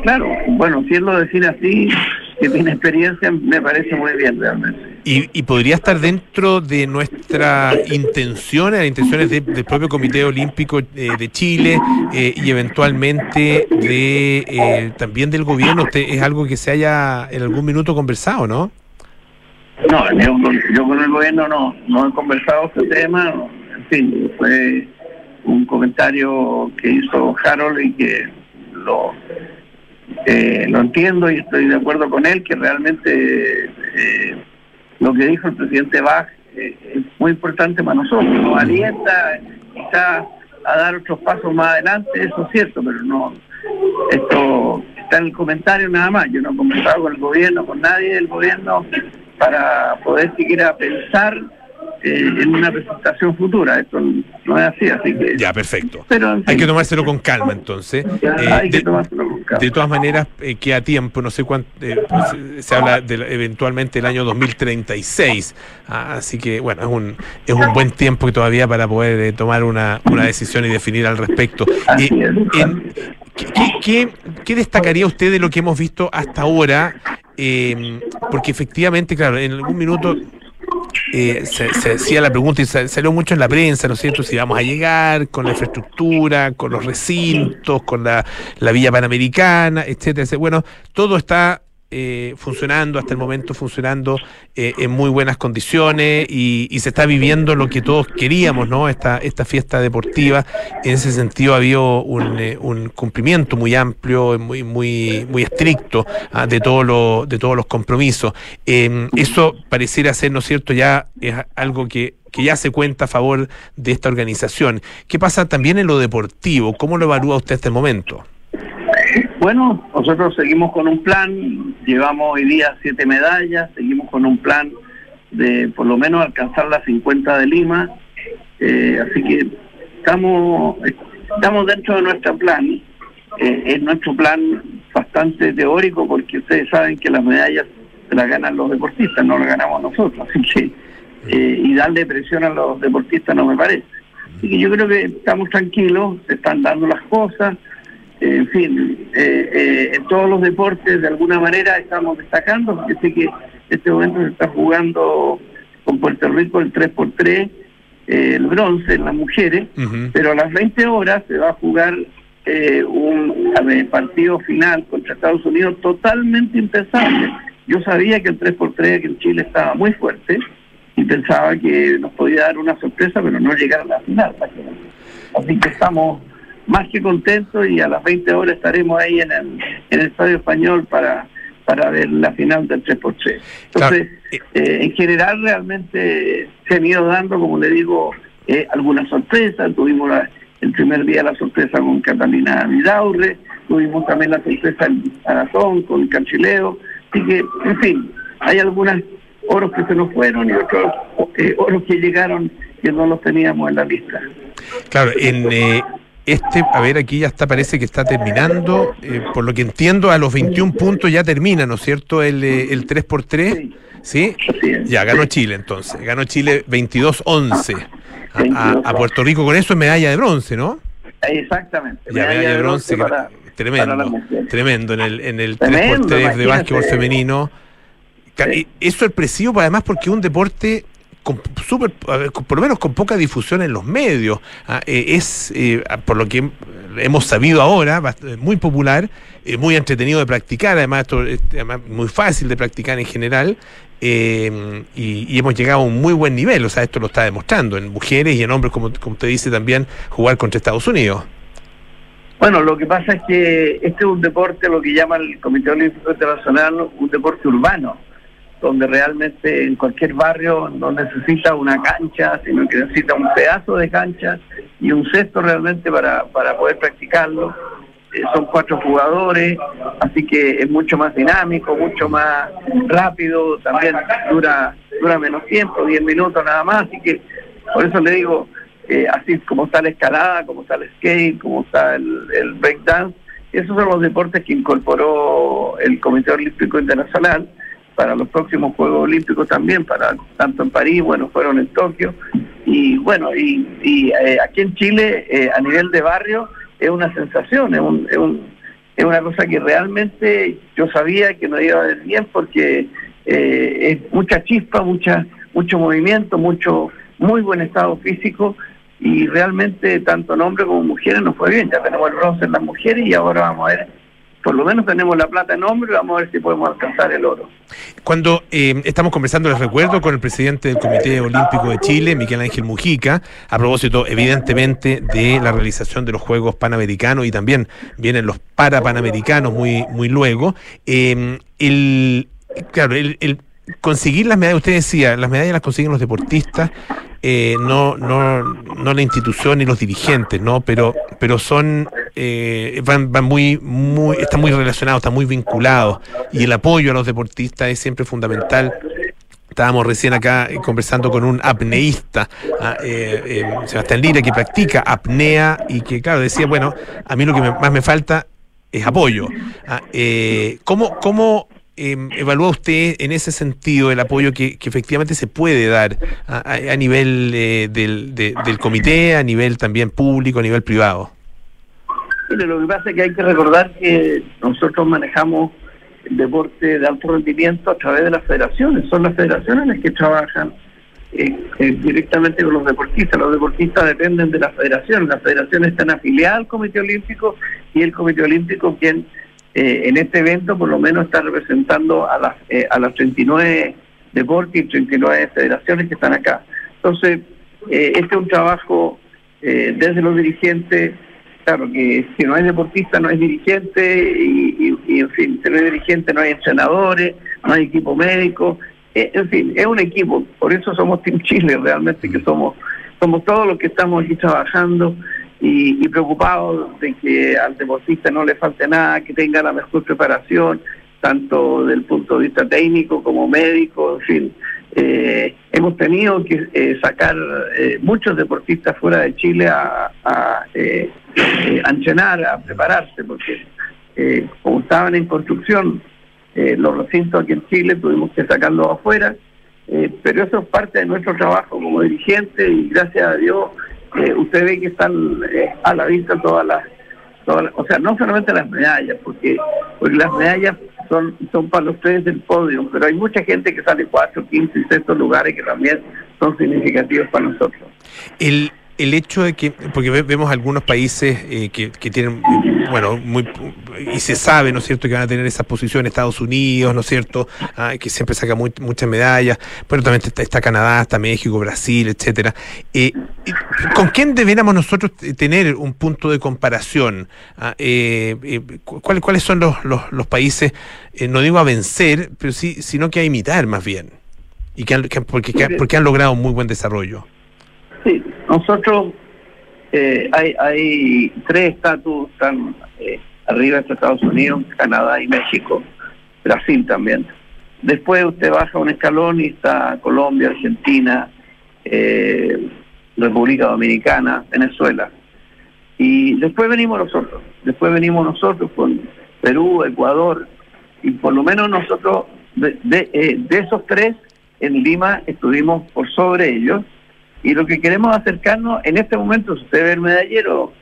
claro bueno si él lo define así que tiene experiencia, me parece muy bien realmente. Y, y podría estar dentro de nuestras intenciones, las intenciones de- del propio Comité Olímpico eh, de Chile eh, y eventualmente de eh, también del gobierno. Usted, es algo que se haya en algún minuto conversado, ¿no? No, yo, con- yo con el gobierno no, no he conversado este tema, en fin, fue un comentario que hizo Harold y que lo, eh, lo entiendo y estoy de acuerdo con él, que realmente eh, lo que dijo el presidente Bach eh, es muy importante para nosotros, nos alienta quizá a dar otros pasos más adelante, eso es cierto, pero no, esto está en el comentario nada más, yo no he conversado con el gobierno, con nadie del gobierno para poder siquiera pensar en una presentación futura, esto no es así, así que... Ya, perfecto. Pero, en Hay que tomárselo con calma, entonces. Ya, Eh, hay que de, tomárselo con calma. de todas maneras, eh, queda tiempo, no sé cuánto, eh, pues, se habla de, eventualmente el año 2036, Ah, así que bueno, es un, es un buen tiempo que todavía para poder eh, tomar una, una decisión y definir al respecto. Eh, en- ¿qué, qué- qué- qué destacaría usted de lo que hemos visto hasta ahora? Eh, porque efectivamente, claro, en algún minuto eh, se, se hacía la pregunta y sa- salió mucho en la prensa, ¿no es cierto? Si vamos a llegar con la infraestructura, con los recintos, con la, la Villa Panamericana, etcétera. Bueno, todo está eh, funcionando, hasta el momento funcionando eh, en muy buenas condiciones y, y se está viviendo lo que todos queríamos, ¿no? Esta, esta fiesta deportiva. En ese sentido ha habido un, eh, un cumplimiento muy amplio, muy, muy, muy estricto ah, de, todo lo, de todos los compromisos. Eh, eso pareciera ser, ¿no es cierto?, ya es algo que, que ya se cuenta a favor de esta organización. ¿Qué pasa también en lo deportivo? ¿Cómo lo evalúa usted hasta el momento? Bueno, nosotros seguimos con un plan, llevamos hoy día siete medallas, seguimos con un plan de por lo menos alcanzar las 50 de Lima, eh, así que estamos estamos dentro de nuestro plan, eh, es nuestro plan bastante teórico porque ustedes saben que las medallas las ganan los deportistas, no las ganamos nosotros, así que eh, y darle presión a los deportistas no me parece. Así que yo creo que estamos tranquilos, se están dando las cosas, en fin, eh, eh, en todos los deportes de alguna manera estamos destacando, porque sé que en este momento se está jugando con Puerto Rico el 3x3, eh, el bronce en las mujeres, pero a las 20 horas se va a jugar eh, un ver, partido final contra Estados Unidos totalmente impensable. Yo sabía que el 3x3 que en Chile estaba muy fuerte y pensaba que nos podía dar una sorpresa, pero no llegar a la final. Así que estamos más que contentos y a las 20 horas estaremos ahí en el, en el Estadio Español para, para ver la final del 3x3. Entonces, eh, en general realmente se han ido dando, como le digo, eh, algunas sorpresas. Tuvimos la- el primer día la sorpresa con Catalina Vidaurre, tuvimos también la sorpresa en Arazón con Canchileo. Así que, en fin, hay algunos oros que se nos fueron y otros eh, oros que llegaron que no los teníamos en la lista. Claro, en eh, este, a ver, aquí ya está, parece que está terminando. eh, por lo que entiendo, a los 21 puntos ya termina, ¿no es cierto? El, eh, el 3x3. ¿Sí? Ya ganó Chile entonces. Ganó Chile 22-11 a, a- Puerto Rico. Con eso es medalla de bronce, ¿no? Exactamente. Ya, medalla de bronce. para- tremendo. para mujer. tremendo en el, en el Tremendo, 3x3 de básquetbol femenino. Y Es sorpresivo, además, porque un deporte con con- por lo menos con poca difusión en los medios. Ah, eh, es, eh, por lo que hemos sabido ahora, eh, muy popular, muy entretenido de practicar, además, esto, es, además muy fácil de practicar en general. y, y hemos llegado a un muy buen nivel, o sea, esto lo está demostrando en mujeres y en hombres, como, como usted dice también, jugar contra Estados Unidos. Bueno, lo que pasa es que este es un deporte, lo que llama el Comité Olímpico Internacional, un deporte urbano, donde realmente en cualquier barrio no necesita una cancha, sino que necesita un pedazo de cancha y un cesto realmente para, para poder practicarlo. Eh, son cuatro jugadores, así que es mucho más dinámico, mucho más rápido, también dura, dura menos tiempo, 10 minutos nada más, así que por eso le digo, eh, así como está la escalada, como está el skate, como está el, el breakdance, esos son los deportes que incorporó el Comité Olímpico Internacional para los próximos Juegos Olímpicos también, para tanto en París, bueno, fueron en Tokio, y bueno, y, eh, aquí en Chile, eh, a nivel de barrio, es una sensación, es un, es un, es una cosa que realmente yo sabía que no iba a ir bien porque eh, es mucha chispa, mucha, mucho movimiento, mucho muy buen estado físico y realmente tanto en hombres como mujeres nos fue bien. Ya tenemos el bronce en las mujeres y ahora vamos a ver, por lo menos tenemos la plata en hombres y vamos a ver si podemos alcanzar el oro. Cuando eh, estamos conversando, les recuerdo, con el presidente del Comité Olímpico de Chile, Miguel Ángel Mujica, a propósito, evidentemente, de la realización de los Juegos Panamericanos y también vienen los Parapanamericanos muy, muy luego. Eh, el, claro, el conseguir las medallas, usted decía, las medallas las consiguen los deportistas, eh, no, no, no la institución ni los dirigentes, ¿no? Pero, pero son, eh, van, van muy, muy, están muy relacionados, están muy vinculados, y el apoyo a los deportistas es siempre fundamental. Estábamos recién acá eh, conversando con un apneísta, ah, Sebastián Lira, que practica apnea y que, claro, decía, bueno, a mí lo que me- más me falta es apoyo. Ah, ¿Cómo, cómo eh, evalúa usted en ese sentido el apoyo que, efectivamente se puede dar a, nivel eh, del, de- del comité, a nivel también público, a nivel privado? Mire, lo que pasa es que hay que recordar que nosotros manejamos el deporte de alto rendimiento a través de las federaciones. Son las federaciones las que trabajan eh, eh, directamente con los deportistas. Los deportistas dependen de las federaciones. Las federaciones están afiliadas al Comité Olímpico y el Comité Olímpico quien eh, en este evento por lo menos está representando a las, eh, a las 39 deportes y 39 federaciones que están acá. Entonces, eh, este es un trabajo eh, desde los dirigentes claro que si no hay deportista no hay dirigente y, y- y, en fin, si no hay dirigente no hay entrenadores, no hay equipo médico, Eh, en fin, es un equipo, por eso somos Team Chile realmente, que somos somos todos los que estamos aquí trabajando y, y preocupados de que al deportista no le falte nada, que tenga la mejor preparación, tanto del punto de vista técnico como médico, en fin. Eh, hemos tenido que eh, sacar eh, muchos deportistas fuera de Chile a, a, eh, eh, a a prepararse, porque eh, como estaban en construcción los recintos aquí en Chile, tuvimos que sacarlos afuera, pero eso es parte de nuestro trabajo como dirigente y gracias a Dios eh, usted ve que están eh, a la vista todas las, todas las- o sea, no solamente las medallas, porque, porque las medallas son, son para los tres del podio, pero hay mucha gente que sale cuatro, quince y sexto lugares que también son significativos para nosotros. El hecho de que, porque ve- vemos algunos países eh, que, que tienen, bueno, muy, y se sabe, ¿no es cierto?, que van a tener esas posiciones, Estados Unidos, ¿no es cierto?, Ah, que siempre saca muy- muchas medallas, pero también está, está Canadá, está México, Brasil, etcétera. Eh, ¿Con quién deberíamos nosotros tener un punto de comparación? Ah, eh, eh, cu- ¿cuál- ¿Cuáles son los, los, los países, eh, no digo a vencer, pero sí, sino que a imitar más bien? Y que han- que han- porque, que porque han logrado un muy buen desarrollo. Nosotros eh, hay, hay tres estatus están eh, arriba de Estados Unidos, Canadá y México, Brasil también. Después usted baja un escalón y está Colombia, Argentina, eh, República Dominicana, Venezuela. Y después venimos nosotros, después venimos nosotros con Perú, Ecuador, y por lo menos nosotros, de, de, eh, de esos tres, en Lima estuvimos por sobre ellos, y lo que queremos acercarnos en este momento, si usted ve el medallero,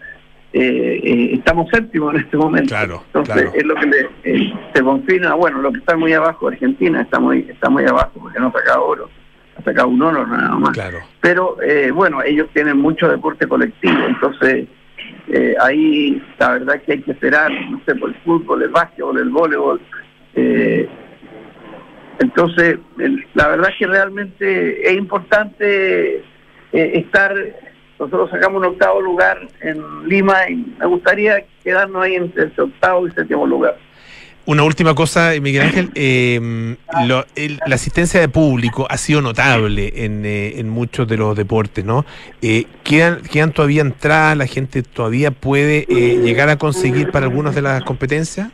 eh, eh, estamos séptimos en este momento. Entonces claro. es lo que le, eh, se confirma, bueno, lo que está muy abajo, Argentina está muy, está muy abajo porque no ha sacado oro, ha sacado un oro nada más. Pero eh, bueno, ellos tienen mucho deporte colectivo, entonces eh, ahí la verdad que hay que esperar, no sé, por el fútbol, el básquetbol, el voleibol. eh, entonces, el- la verdad es que realmente es importante eh, estar, nosotros sacamos un octavo lugar en Lima y me gustaría quedarnos ahí entre el octavo y séptimo lugar. Una última cosa, Miguel Ángel, eh, lo- el- la asistencia de público ha sido notable en, eh, en muchos de los deportes, ¿no? Eh, ¿quedan, ¿Quedan todavía entradas? ¿La gente todavía puede eh, llegar a conseguir para algunas de las competencias?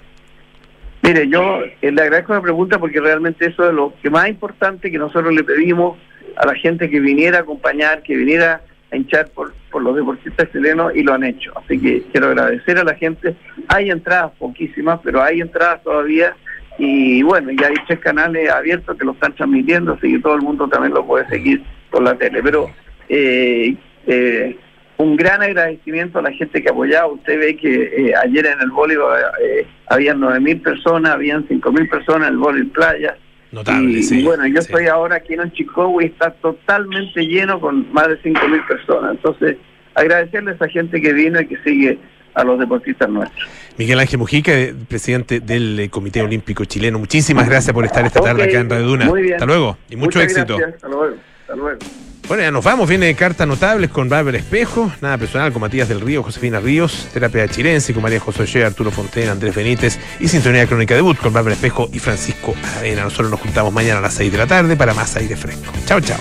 Mire, yo eh, le agradezco la pregunta porque realmente eso es lo que más importante que nosotros le pedimos a la gente que viniera a acompañar, que viniera a hinchar por, por los deportistas chilenos y lo han hecho. Así que quiero agradecer a la gente. Hay entradas poquísimas, pero hay entradas todavía y bueno, ya hay tres canales abiertos que lo están transmitiendo, así que todo el mundo también lo puede seguir por la tele. Pero eh, eh, un gran agradecimiento a la gente que apoyaba. Usted ve que eh, ayer en el voleibol eh, habían 9.000 personas, habían 5.000 personas en el voleibol playa. Notable, y, sí, y bueno, yo sí. estoy ahora aquí en Chicago y está totalmente lleno con más de 5.000 personas. Entonces, agradecerle a esa gente que vino y que sigue a los deportistas nuestros. Miguel Ángel Mujica, presidente del eh, Comité Olímpico Chileno. Muchísimas gracias por estar esta tarde acá en Radio Duna. muy bien. Hasta luego y mucho Muchas éxito. gracias. Hasta luego. Hasta luego. Bueno, ya nos vamos. Viene cartas notables con Bárbara Espejo, nada personal con Matías del Río, Josefina Ríos, terapia chilense con María José Ollea, Arturo Fontena, Andrés Benítez y Sintonía Crónica Debut con Bárbara Espejo y Francisco Aravena. Nosotros nos juntamos mañana a las 6 de la tarde para más aire fresco. Chao, chao.